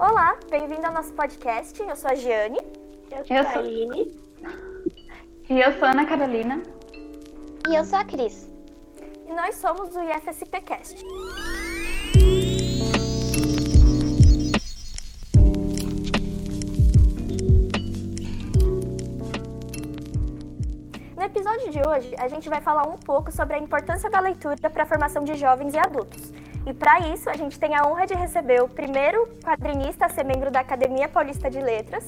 Olá, bem-vindo ao nosso podcast. Eu sou a Giane. Eu sou a Aline. E eu sou a Ana Carolina. E eu sou a Cris. E nós somos o IFSPcast. No episódio de hoje, a gente vai falar um pouco sobre a importância da leitura para a formação de jovens e adultos. E para isso, a gente tem a honra de receber o primeiro quadrinista a ser membro da Academia Paulista de Letras,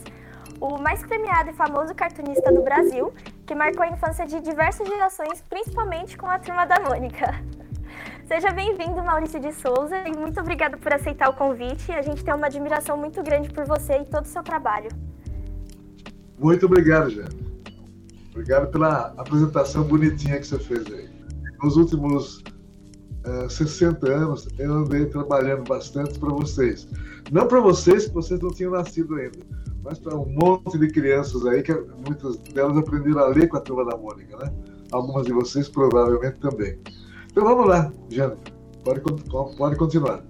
o mais premiado e famoso cartunista do Brasil, que marcou a infância de diversas gerações, principalmente com a Turma da Mônica. Seja bem-vindo, Maurício de Souza, e muito obrigado por aceitar o convite. A gente tem uma admiração muito grande por você e todo o seu trabalho. Muito obrigado, Jane. Obrigado pela apresentação bonitinha que você fez aí. Nos últimos uh, eh, 60 anos, eu andei trabalhando bastante para vocês. Não para vocês, que vocês não tinham nascido ainda, mas para um monte de crianças aí, que muitas delas aprenderam a ler com a turma da Mônica, né? Algumas de vocês provavelmente também. Então vamos lá, Jane, pode, pode continuar.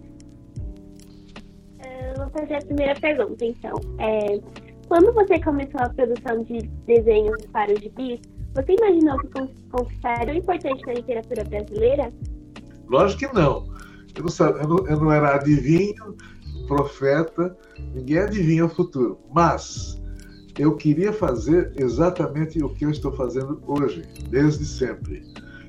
Eu vou fazer a primeira pergunta, então. É, quando você começou a produção de desenhos para os gibis, você imaginou que conquistaria o importante na literatura brasileira? Lógico que não. Eu não, eu não, eu não era adivinho, profeta, ninguém adivinha o futuro. Mas eu queria fazer exatamente o que eu estou fazendo hoje, desde sempre.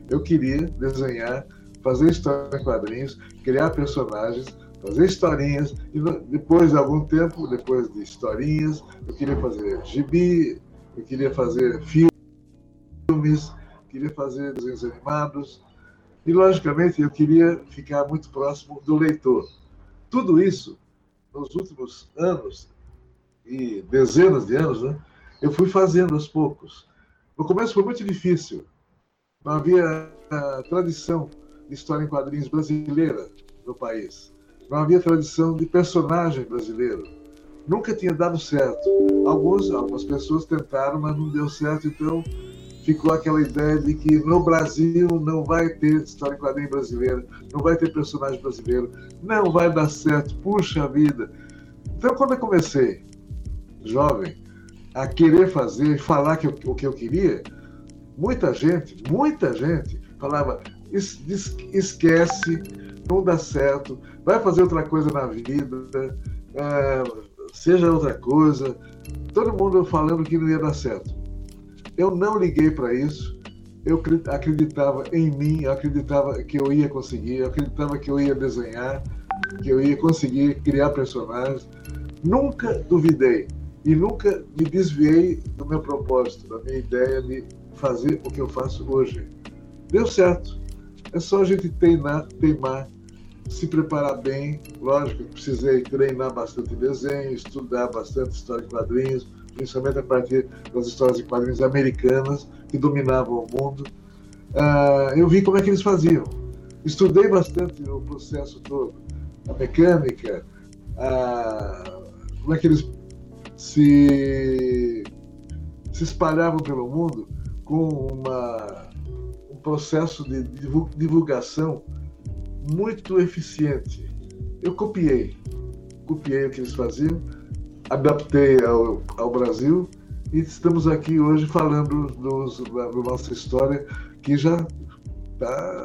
Eu queria desenhar, fazer história em quadrinhos, criar personagens, fazer historinhas, e depois de algum tempo, depois de historinhas, eu queria fazer gibi, eu queria fazer filmes, queria fazer desenhos animados, e logicamente eu queria ficar muito próximo do leitor. Tudo isso, nos últimos anos, e dezenas de anos, né, eu fui fazendo aos poucos. No começo foi muito difícil, não havia tradição de história em quadrinhos brasileira no país não havia tradição de personagem brasileiro. Nunca tinha dado certo. Alguns, algumas pessoas tentaram, mas não deu certo, então ficou aquela ideia de que no Brasil não vai ter história em quadrinho brasileira, não vai ter personagem brasileiro, não vai dar certo, puxa vida. Então, quando eu comecei, jovem, a querer fazer, falar que o que eu queria, muita gente, muita gente falava: esquece, não dá certo, vai fazer outra coisa na vida, é, seja outra coisa. Todo mundo falando que não ia dar certo. Eu não liguei para isso. Eu acreditava em mim, eu acreditava que eu ia conseguir, eu acreditava que eu ia desenhar, que eu ia conseguir criar personagens. Nunca duvidei e nunca me desviei do meu propósito, da minha ideia de fazer o que eu faço hoje. Deu certo. É só a gente treinar, teimar se preparar bem. Lógico precisei treinar bastante desenho, estudar bastante história de quadrinhos, principalmente a partir das histórias de quadrinhos americanas que dominavam o mundo. Uh, eu vi como é que eles faziam. Estudei bastante o processo todo, a mecânica, a, como é que eles se, se espalhavam pelo mundo com uma, um processo de divulgação muito eficiente. Eu copiei, copiei o que eles faziam, adaptei ao, ao Brasil e estamos aqui hoje falando dos, da, da nossa história que já está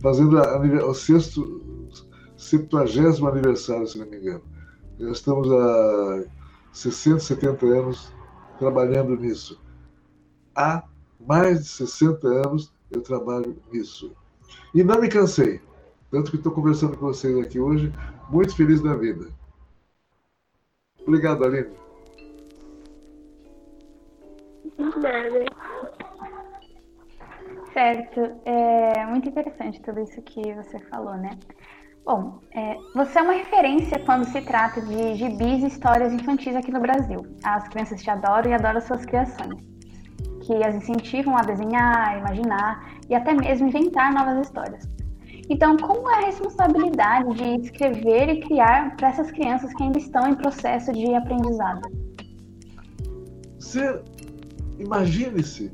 fazendo a, o sexto, 70 aniversário, se não me engano. Já estamos há 60, 70 anos trabalhando nisso. Há mais de 60 anos eu trabalho nisso. E não me cansei. Tanto que estou conversando com vocês aqui hoje, muito feliz da vida. Obrigado, Aline. Nada. Certo. É muito interessante tudo isso que você falou, né? Bom, é, você é uma referência quando se trata de gibis e histórias infantis aqui no Brasil. As crianças te adoram e adoram suas criações, que as incentivam a desenhar, imaginar e até mesmo inventar novas histórias. Então, como é a responsabilidade de escrever e criar para essas crianças que ainda estão em processo de aprendizado? Imagine-se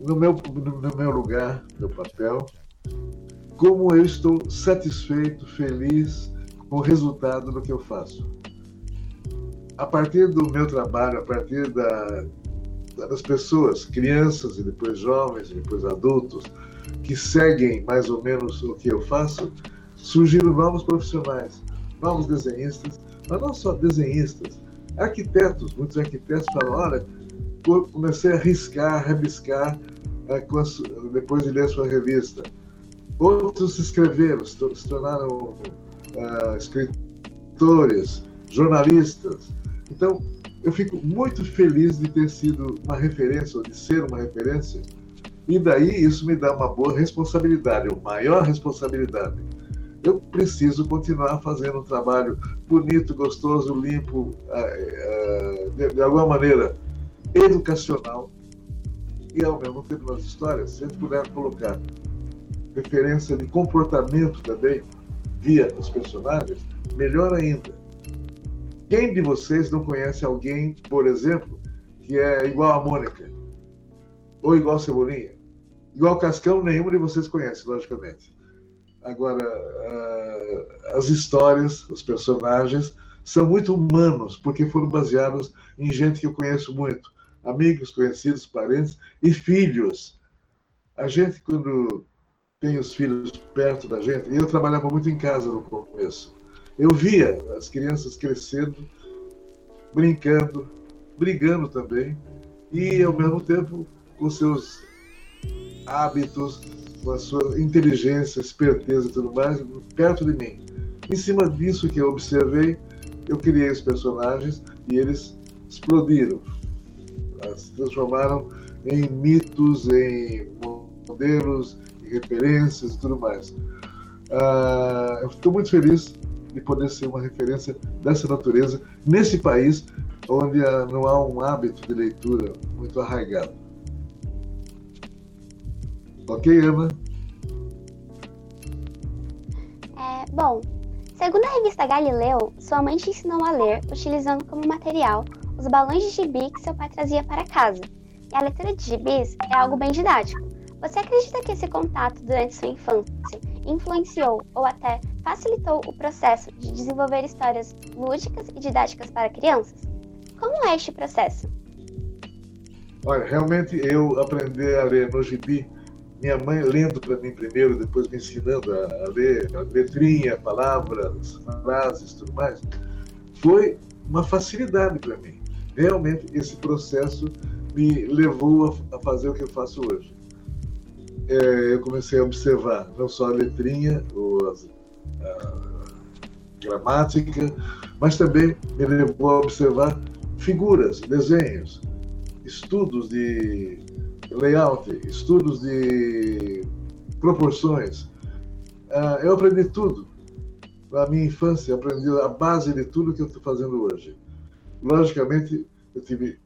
no meu, no meu lugar, no meu papel, como eu estou satisfeito, feliz com o resultado do que eu faço. a partir do meu trabalho, a partir da, das pessoas, crianças e depois jovens e depois adultos, que seguem mais ou menos o que eu faço, surgiram novos profissionais, novos desenhistas, mas não só desenhistas, arquitetos. Muitos arquitetos falam: olha, comecei a riscar, rabiscar é, depois de ler sua revista. Outros se escreveram, se tornaram uh, escritores, jornalistas. Então, eu fico muito feliz de ter sido uma referência, ou de ser uma referência, e daí isso me dá uma boa responsabilidade, uma maior responsabilidade. Eu preciso continuar fazendo um trabalho bonito, gostoso, limpo, uh, uh, de, alguma maneira educacional, e ao mesmo tempo nas histórias, se a puder colocar referência de comportamento também via os personagens, melhor ainda. Quem de vocês não conhece alguém, por exemplo, que é igual a Mônica? Ou igual a Cebolinha? Igual Cascão, nenhum de vocês conhece, logicamente. Agora, uh, as histórias, os personagens, são muito humanos, porque foram baseados em gente que eu conheço muito amigos, conhecidos, parentes e filhos. A gente, quando tem os filhos perto da gente, e eu trabalhava muito em casa no começo, eu via as crianças crescendo, brincando, brigando também, e ao mesmo tempo com seus hábitos, com a sua inteligência, esperteza e tudo mais, perto de mim. Em cima disso que eu observei, eu criei os personagens e eles explodiram, se transformaram em mitos, em modelos, em referências e tudo mais. Uh, eu estou muito feliz de poder ser uma referência dessa natureza nesse país onde não há um hábito de leitura muito arraigado. Ok, Ana? É, bom, segundo a revista Galileu, sua mãe te ensinou a ler utilizando como material os balões de gibi que seu pai trazia para casa. E a leitura de gibis é algo bem didático. Você acredita que esse contato durante sua infância influenciou ou até facilitou o processo de desenvolver histórias lúdicas e didáticas para crianças? Como é este processo? Olha, realmente eu aprendi a ler no gibi, minha mãe lendo para mim primeiro, depois me ensinando a, ler a letrinha, palavras, frases, tudo mais, foi uma facilidade para mim realmente esse processo me levou a, fazer o que eu faço hoje. É, eu comecei a observar não só a letrinha, ou a, gramática, mas também me levou a observar figuras, desenhos, estudos de layout, estudos de proporções. Ah, eu aprendi tudo. Na minha infância, aprendi a base de tudo que eu estou fazendo hoje. Logicamente, eu tive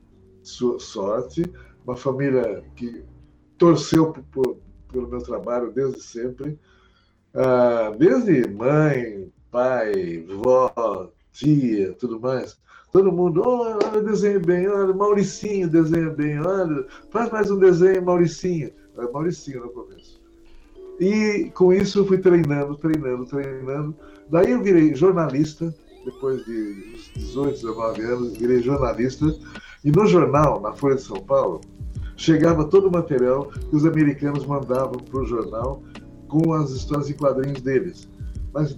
sorte, uma família que torceu por, pelo meu trabalho desde sempre, ah, desde mãe, pai, vó, tia, tudo mais. Todo mundo, oh, olha, desenho bem, olha, Mauricinho desenha bem, olha, faz mais um desenho, Mauricinho. Era Mauricinho no começo. E com isso eu fui treinando, treinando, treinando. Daí eu virei jornalista, depois de 18, 19 anos, virei jornalista. E no jornal, na Folha de São Paulo, chegava todo o material que os americanos mandavam para o jornal com as histórias em quadrinhos deles. Mas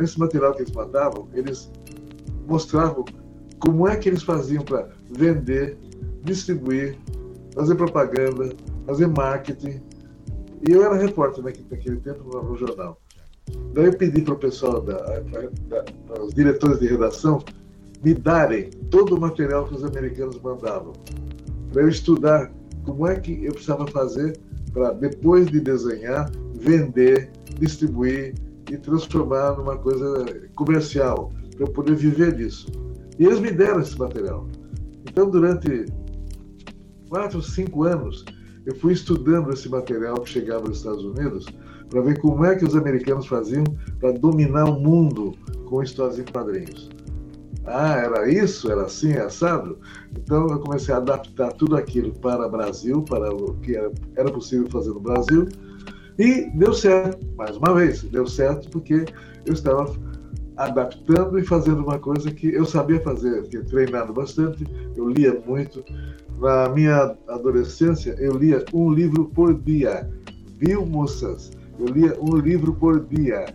nesse material que eles mandavam, eles mostravam como é que eles faziam para vender, distribuir, fazer propaganda, fazer marketing. E eu era repórter naquele tempo no jornal. Daí eu pedi para o pessoal, da, da, da, os diretores de redação, me darem todo o material que os americanos mandavam, para eu estudar como é que eu precisava fazer para, depois de desenhar, vender, distribuir e transformar numa coisa comercial, para eu poder viver disso. E eles me deram esse material. Então, durante quatro, cinco anos, eu fui estudando esse material que chegava dos Estados Unidos para ver como é que os americanos faziam para dominar o mundo com histórias em quadrinhos. Ah, era isso? Era assim, assado? Então eu comecei a adaptar tudo aquilo para o Brasil, para o que era, possível fazer no Brasil, e deu certo, mais uma vez, deu certo porque eu estava adaptando e fazendo uma coisa que eu sabia fazer, tinha treinado bastante, eu lia muito. Na minha adolescência, eu lia um livro por dia. Viu, moças? Eu lia um livro por dia.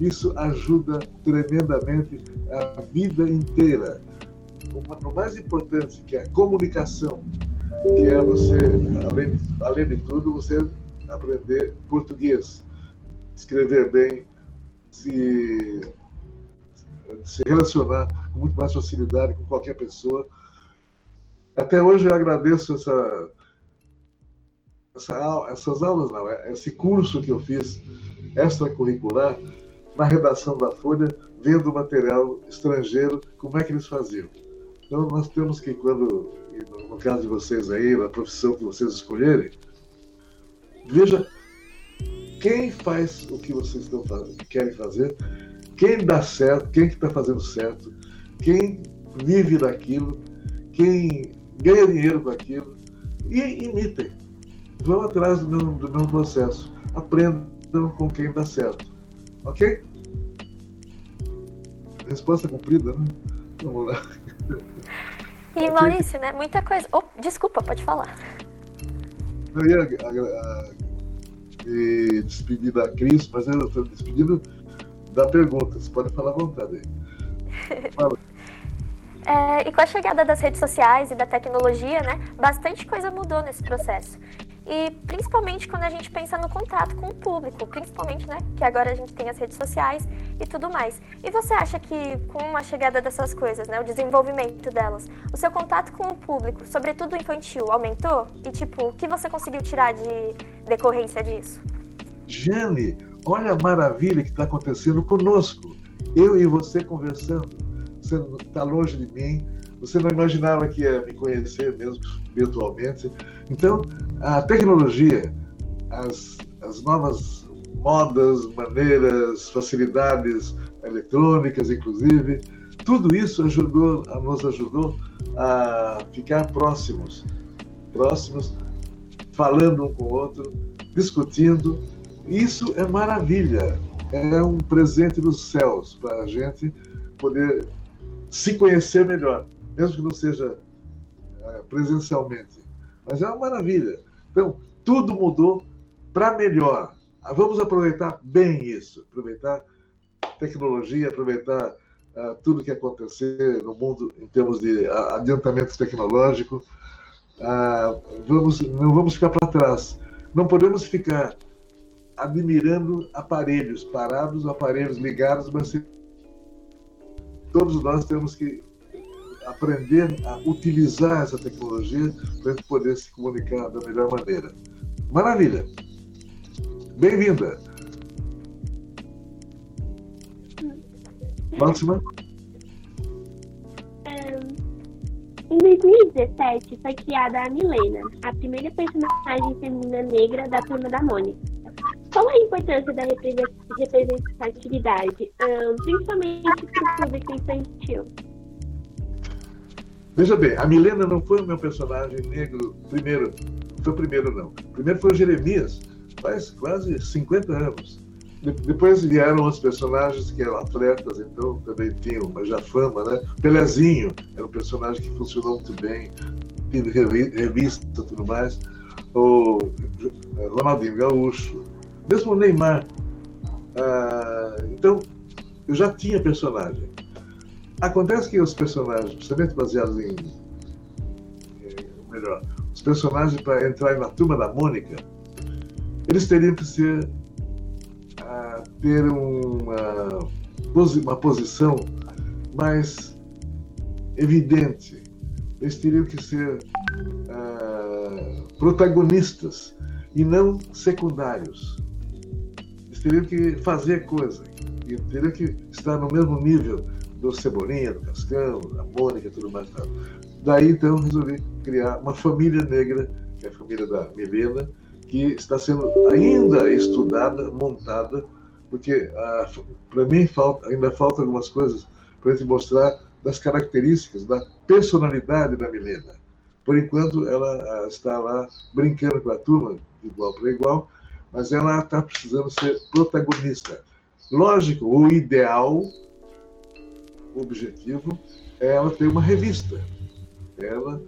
Isso ajuda tremendamente a vida inteira. O mais importante, que é a comunicação, que é você, além, além de tudo, você aprender português, escrever bem, se, se relacionar com muito mais facilidade com qualquer pessoa. Até hoje eu agradeço essa, essa, essas aulas, não, é, esse curso que eu fiz extracurricular na redação da Folha, vendo material estrangeiro, como é que eles faziam. Então, nós temos que, quando, no caso de vocês aí, na profissão que vocês escolherem, veja quem faz o que vocês estão fazendo, querem fazer, quem dá certo, quem que está fazendo certo, quem vive daquilo, quem ganha dinheiro com aquilo, e imitem. Vão atrás do meu, do meu processo. Aprendam com quem dá certo. Ok? Resposta cumprida, né? Vamos lá. E Maurício, né? Muita coisa. Oh, desculpa, pode falar. Eu ia me despedir da Cris, mas eu estou despedindo da pergunta. Você pode falar à vontade aí. Fala. É, e com a chegada das redes sociais e da tecnologia, né, bastante coisa mudou nesse processo. E principalmente quando a gente pensa no contato com o público, principalmente, né, que agora a gente tem as redes sociais e tudo mais. E você acha que com a chegada dessas coisas, né, o desenvolvimento delas, o seu contato com o público, sobretudo infantil, aumentou? E tipo, o que você conseguiu tirar de decorrência disso? Jane, olha a maravilha que está acontecendo conosco. Eu e você conversando. Você está longe de mim, você não imaginava que ia me conhecer mesmo virtualmente. Então, a tecnologia, as, as novas modas, maneiras, facilidades eletrônicas, inclusive, tudo isso ajudou, nos ajudou a ficar próximos, próximos, falando um com o outro, discutindo. Isso é maravilha, é um presente dos céus para a gente poder se conhecer melhor mesmo que não seja é, presencialmente. Mas é uma maravilha. Então, tudo mudou para melhor. Vamos aproveitar bem isso, aproveitar tecnologia, aproveitar uh, tudo que acontecer no mundo em termos de uh, adiantamento tecnológico. Uh, vamos, não vamos ficar para trás. Não podemos ficar admirando aparelhos parados, aparelhos ligados, mas todos nós temos que aprender a utilizar essa tecnologia para a gente poder se comunicar da melhor maneira. Maravilha! Bem-vinda! Máxima? Em 2017 foi criada a Milena, a primeira personagem feminina negra da turma da Mônica. Qual a importância da representatividade, principalmente para o público infantil? Veja bem, a Milena não foi o meu personagem negro primeiro. Não foi o primeiro, não. Primeiro foi o Jeremias, faz quase 50 anos. depois vieram outros personagens que eram atletas, então também tinham uma já fama, né? Pelezinho era um personagem que funcionou muito bem, teve revista e tudo mais. O eh, Ronaldinho Gaúcho, mesmo o Neymar. Ah, então, eu já tinha personagem. Acontece que os personagens, principalmente baseados em. melhor, os personagens para entrar na turma da Mônica, eles teriam que ser. Uh, ter uma, uma posição mais evidente. Eles teriam que ser uh, protagonistas e não secundários. Eles teriam que fazer coisa, e teriam que estar no mesmo nível do Cebolinha, do Cascão, da Mônica e tudo mais. Tal. Daí, então, resolvi criar uma família negra, que é a família da Milena, que está sendo ainda estudada, montada, porque ah, para mim falta, ainda falta algumas coisas para gente mostrar das características, da personalidade da Milena. Por enquanto, ela ah, está lá brincando com a turma, igual para igual, mas ela está precisando ser protagonista. Lógico, o ideal objetivo é ela ter uma revista. Ela,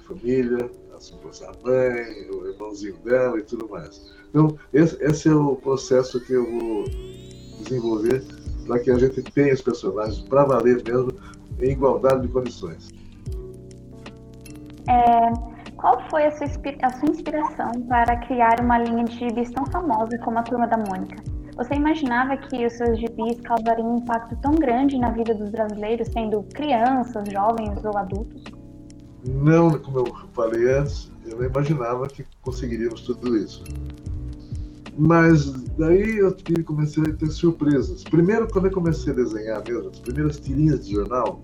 a família, a mãe, o irmãozinho dela e tudo mais. Então, esse, esse é o processo que eu vou desenvolver para que a gente tenha os personagens para valer mesmo em igualdade de condições. É, qual foi a sua, a sua inspiração para criar uma linha de gibis tão famosa como a Turma da Mônica? Você imaginava que os seus gibis causariam um impacto tão grande na vida dos brasileiros, sendo crianças, jovens ou adultos? Não, como eu falei antes, eu não imaginava que conseguiríamos tudo isso. Mas daí eu comecei a ter surpresas. Primeiro, quando eu comecei a desenhar mesmo, as primeiras tirinhas de jornal,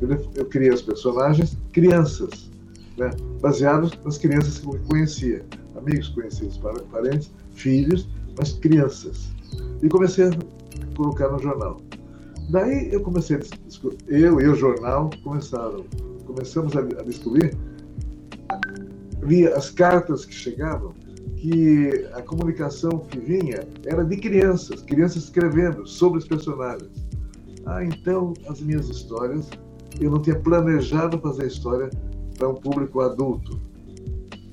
eu, eu criei os personagens crianças, né? baseados nas crianças que eu conhecia. Amigos conhecidos, parentes, filhos, mas crianças. E comecei a colocar no jornal. Daí eu comecei a eu e o jornal começaram, começamos a, a descobrir via as cartas que chegavam que a comunicação que vinha era de crianças, crianças escrevendo sobre os personagens. Ah, então as minhas histórias, eu não tinha planejado fazer história para um público adulto.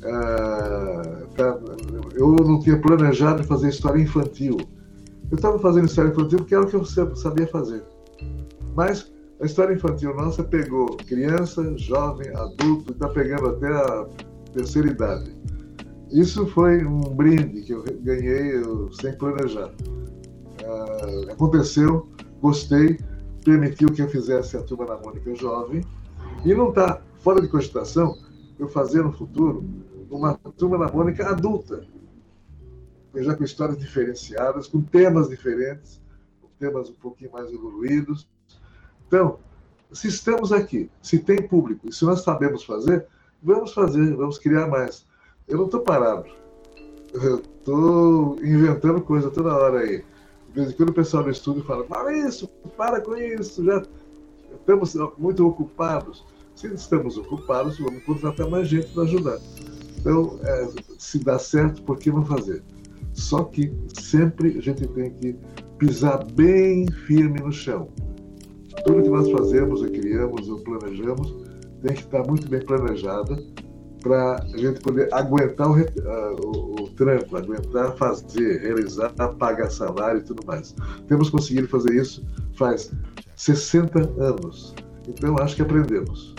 Ah, pra, eu não tinha planejado fazer história infantil. Eu estava fazendo história infantil porque era o que eu sabia fazer. Mas a história infantil nossa pegou criança, jovem, adulto, está pegando até a terceira idade. Isso foi um brinde que eu ganhei eu, sem planejar. Uh, aconteceu, gostei, permitiu que eu fizesse a Turma da Mônica jovem, e não está fora de cogitação eu fazer no futuro uma Turma da Mônica adulta, já com histórias diferenciadas, com temas diferentes, com temas um pouquinho mais evoluídos. Então, se estamos aqui, se tem público, e se nós sabemos fazer, vamos fazer, vamos criar mais. Eu não estou parado. Estou inventando coisa toda hora aí. De vez em quando o pessoal do estúdio fala, para isso, para com isso, já estamos muito ocupados. Se estamos ocupados, vamos contratar mais gente para ajudar. Então, é, se dá certo, por que não fazer? Só que sempre a gente tem que pisar bem firme no chão. Tudo que nós fazemos, ou criamos, ou planejamos, tem que estar muito bem planejada para a gente poder aguentar o, o, o, aguentar fazer, realizar, pagar salário e tudo mais. Temos conseguido fazer isso faz 60 anos. Então acho que aprendemos.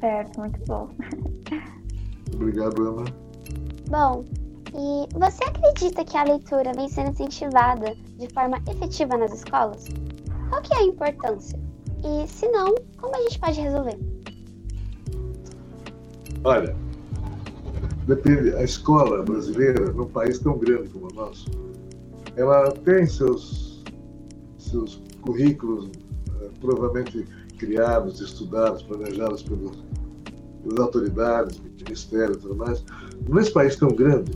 Certo, muito bom. Obrigado, Ana. Bom, e você acredita que a leitura vem sendo incentivada de forma efetiva nas escolas? Qual que é a importância? E se não, como a gente pode resolver? Olha, depende. A escola brasileira, num país tão grande como o nosso, ela tem seus, seus currículos eh, provavelmente criados, estudados, planejados pelos, pelas autoridades, ministério e tudo mais. Nesse país tão grande,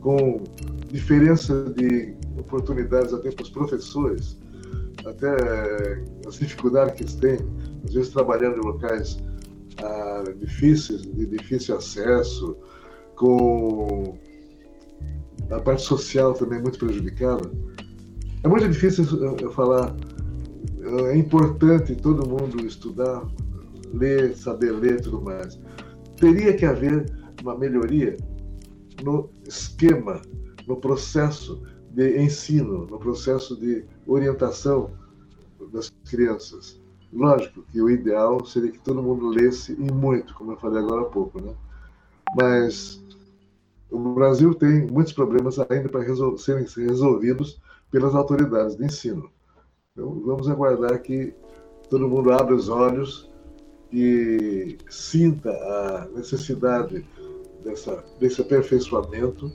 com diferença de oportunidades até para os professores, até as dificuldades que eles têm, às vezes trabalhando em locais ah, difíceis, de difícil acesso, com a parte social também muito prejudicada. É muito difícil eu falar, é importante todo mundo estudar, ler, saber ler e tudo mais. Teria que haver uma melhoria no esquema, no processo de ensino, no processo de orientação das crianças. Lógico que o ideal seria que todo mundo lesse e muito, como eu falei agora há pouco, né? Mas o Brasil tem muitos problemas ainda para resol serem resolvidos pelas autoridades de ensino. Então, vamos aguardar que todo mundo abra os olhos e sinta a necessidade dessa, desse aperfeiçoamento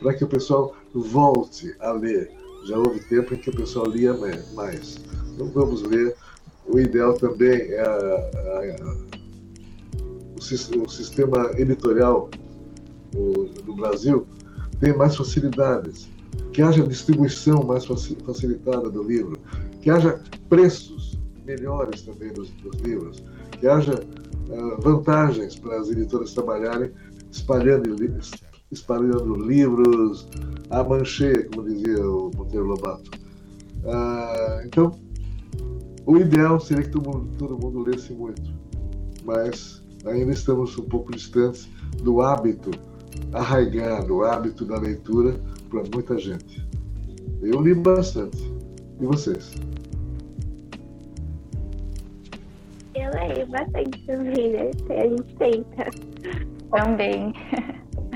para que o pessoal volte a ler. Já houve tempo em que o pessoal lia mais. Então vamos ler o ideal também é a, a, o, o, sistema editorial do Brasil tem mais facilidades, que haja distribuição mais facilitada do livro, que haja preços melhores também dos, dos livros, que haja uh, vantagens para as editoras trabalharem espalhando, espalhando livros a mancheia, como dizia o Monteiro Lobato. Uh, então, O ideal seria que todo mundo, todo mundo lesse muito, mas ainda estamos um pouco distantes do hábito arraigado, o hábito da leitura para muita gente. Eu li bastante. E vocês? Eu leio bastante também, né? A gente tenta. Também.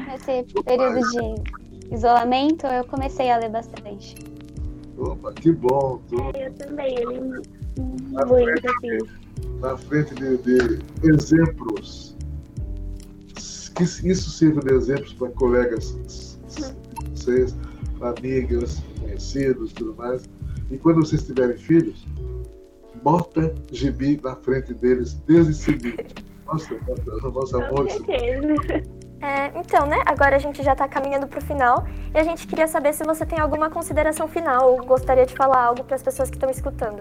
Nesse período de isolamento, eu comecei a ler bastante. Opa, que bom! Tô Eu também, eu li muito, frente. assim. na frente de, de exemplos. Que isso sirva de exemplos para colegas vocês, amigas, conhecidos tudo mais. E quando vocês tiverem filhos, bota gibi na frente deles desde cedo. Nossa, nossa, nossa. Com certeza. É, então, né? Agora a gente já está caminhando para o final e a gente queria saber se você tem alguma consideração final ou gostaria de falar algo para as pessoas que estão escutando.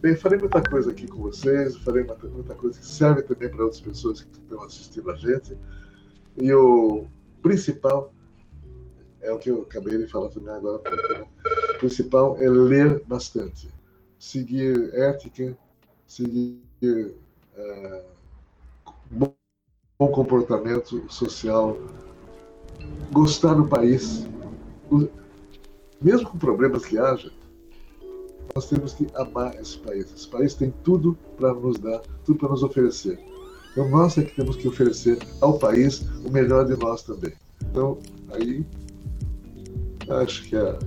Bem, falei muita coisa aqui com vocês, falei muita, muita coisa que serve também para outras pessoas que estão assistindo a gente. E o principal é o que eu acabei de falar também agora. né? O principal é ler bastante, seguir ética, seguir eh, bom bom comportamento social, gostar do país. Mesmo com problemas que haja, nós temos que amar esse país. Esse país tem tudo para nos dar, tudo para nos oferecer. Então nós é que temos que oferecer ao país o melhor de nós também. Então, aí, acho que a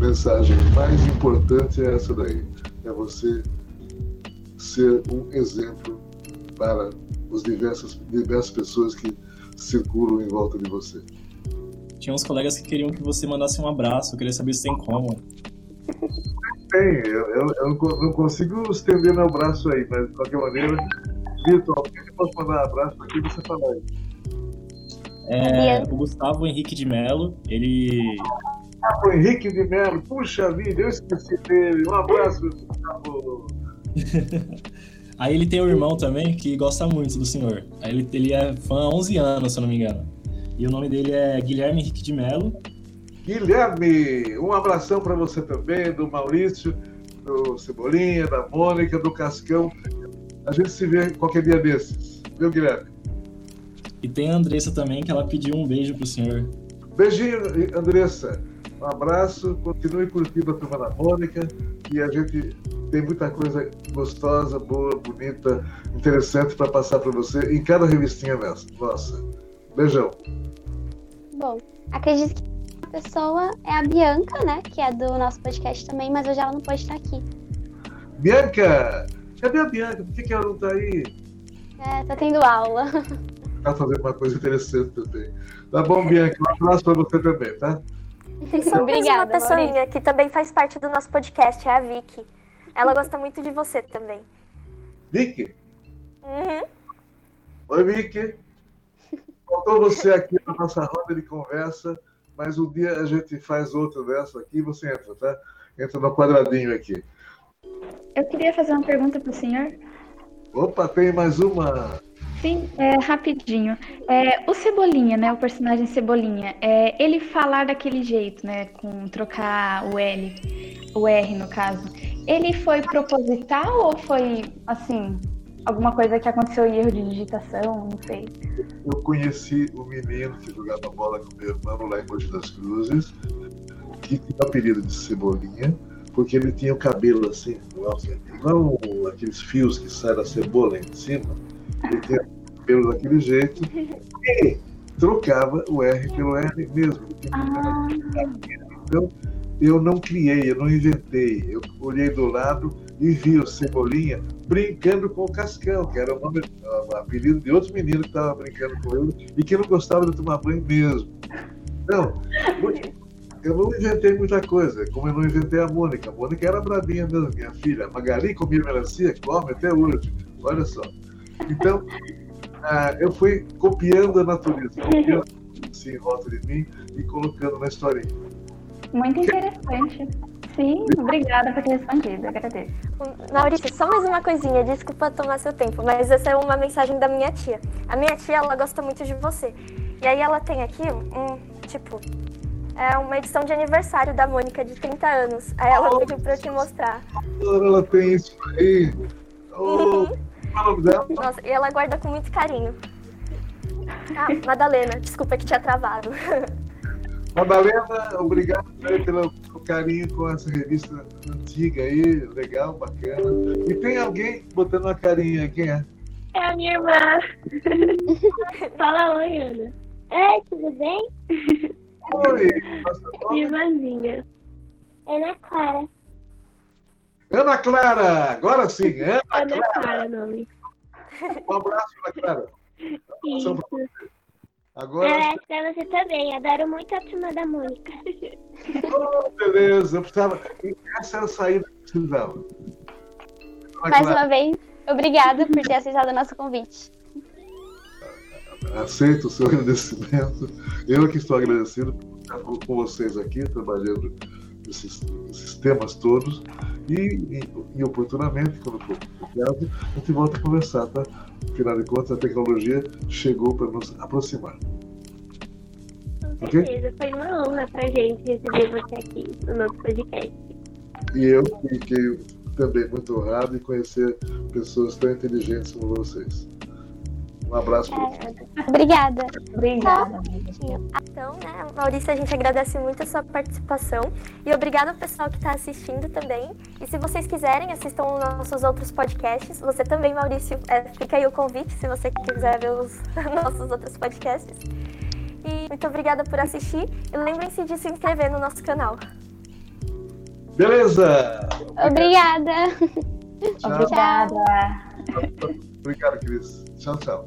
mensagem mais importante é essa daí. É você ser um exemplo para as diversas, diversas pessoas que circulam em volta de você. Tinha uns colegas que queriam que você mandasse um abraço, eu queria saber se tem como. Tem, eu, eu, eu não co- não consigo estender meu braço aí, mas de qualquer maneira, virtualmente eu posso mandar um abraço aqui e você falar aí. É, o Gustavo Henrique de Mello, ele O Henrique de Mello, puxa vida, eu esqueci dele. Um abraço, Gustavo. Aí ele tem um irmão também que gosta muito do senhor. Aí ele, ele é fã há 11 anos, se eu não me engano. E o nome dele é Guilherme Henrique de Mello. Guilherme, um abração para você também, do Maurício, do Cebolinha, da Mônica, do Cascão. A gente se vê qualquer dia desses. Viu, Guilherme? E tem a Andressa também, que ela pediu um beijo pro senhor. Beijinho, Andressa. Um abraço, continue curtindo a turma da Mônica e a gente tem muita coisa gostosa, boa, bonita, interessante para passar para você em cada revistinha nessa. Nossa. Beijão. Bom, acredito que a pessoa é a Bianca, né? Que é do nosso podcast também, mas hoje ela não pode estar aqui. Bianca! Cadê a Bianca? Por que, que ela não está aí? É, tá tendo aula. Tá fazendo uma coisa interessante também. Tá bom, Bianca? Um abraço para você também, tá? Só mais uma Obrigada, pessoinha que também faz parte do nosso podcast, é a Vicky. Ela gosta muito de você também. Vicky? Uhum. Oi, Vicky. Faltou você aqui na nossa roda de conversa, mas um dia a gente faz outra dessa aqui e você entra, tá? Entra no quadradinho aqui. Eu queria fazer uma pergunta para o senhor. Opa, tem mais uma. Sim, é, rapidinho. É, o Cebolinha, né? O personagem Cebolinha, é, ele falar daquele jeito, né? Com trocar o L, o R no caso. Ele foi proposital ou foi assim alguma coisa que aconteceu em erro de digitação? Não sei. Eu conheci o menino que jogava bola com meu irmão lá em Mogi das Cruzes, que tinha o apelido de Cebolinha, porque ele tinha o cabelo assim, igual aqueles fios que saem da cebola em cima. Ele tinha o cabelo daquele jeito e trocava o R pelo R mesmo. Ah, Então, eu não criei, eu não inventei. Eu olhei do lado e vi o Cebolinha brincando com o Cascão, que era o, nome, o apelido de outro menino que estava brincando com ele e que não gostava de tomar banho mesmo. Não, eu não inventei muita coisa, como eu não inventei a Mônica. A Mônica era brabinha mesmo, minha filha. A Magali comia melancia, come até hoje. Olha só. Então, ah, eu fui copiando a natureza, copiando assim, em volta de mim e colocando na historinha. muito interessante. Sim, obrigada por ter respondido. Agradeço. Maurício, só mais uma coisinha, desculpa tomar seu tempo, mas essa é uma mensagem da minha tia. A minha tia, ela gosta muito de você. E aí ela tem aqui um, tipo, É uma edição de aniversário da Mônica de 30 anos. Aí ela pediu pra eu te mostrar. Ela tem isso aí. Oh, qual é o nome dela? Nossa, e ela guarda com muito carinho. Ah, Madalena, desculpa que tinha travado. Madalena, obrigado aí pelo pelo carinho com essa revista antiga aí, legal, bacana. E tem alguém botando uma carinha, quem é? É a minha irmã. Fala oi, Ana. Oi, tudo bem? Oi, nossa, Minha irmãzinha. Ana Clara. Ana Clara, agora sim, Ana Ana Clara. Clara, nome. Um abraço, Ana Clara. Isso. Agora, É, pra você também. Adoro muito a turma da Mônica. oh, beleza, eu precisava. Essa era a saída que eu precisava. Ana Mais Clara, uma vez, obrigada por ter aceitado o nosso convite. aceito o seu agradecimento. Eu que estou agradecido por estar com com vocês aqui, trabalhando esses, esses temas todos. E, e, e oportunamente, quando for o caso, a gente volta a conversar, tá? Afinal de contas, a tecnologia chegou para nos aproximar. Com certeza. Foi uma honra pra gente receber você aqui no nosso podcast. E eu fiquei também muito honrado em conhecer pessoas tão inteligentes como vocês. Um abraço vocês. Obrigada. Obrigada. Então, né, Maurício, a gente agradece muito a sua participação e obrigado ao pessoal que está assistindo também. E se vocês quiserem, assistam os nossos outros podcasts. Você também, Maurício, é, fica aí o convite se você quiser ver os nossos outros podcasts. E muito obrigada por assistir e lembrem-se de se inscrever no nosso canal. Beleza! Obrigada. Tchau. Obrigada. Obrigado, Cris. Tchau, tchau.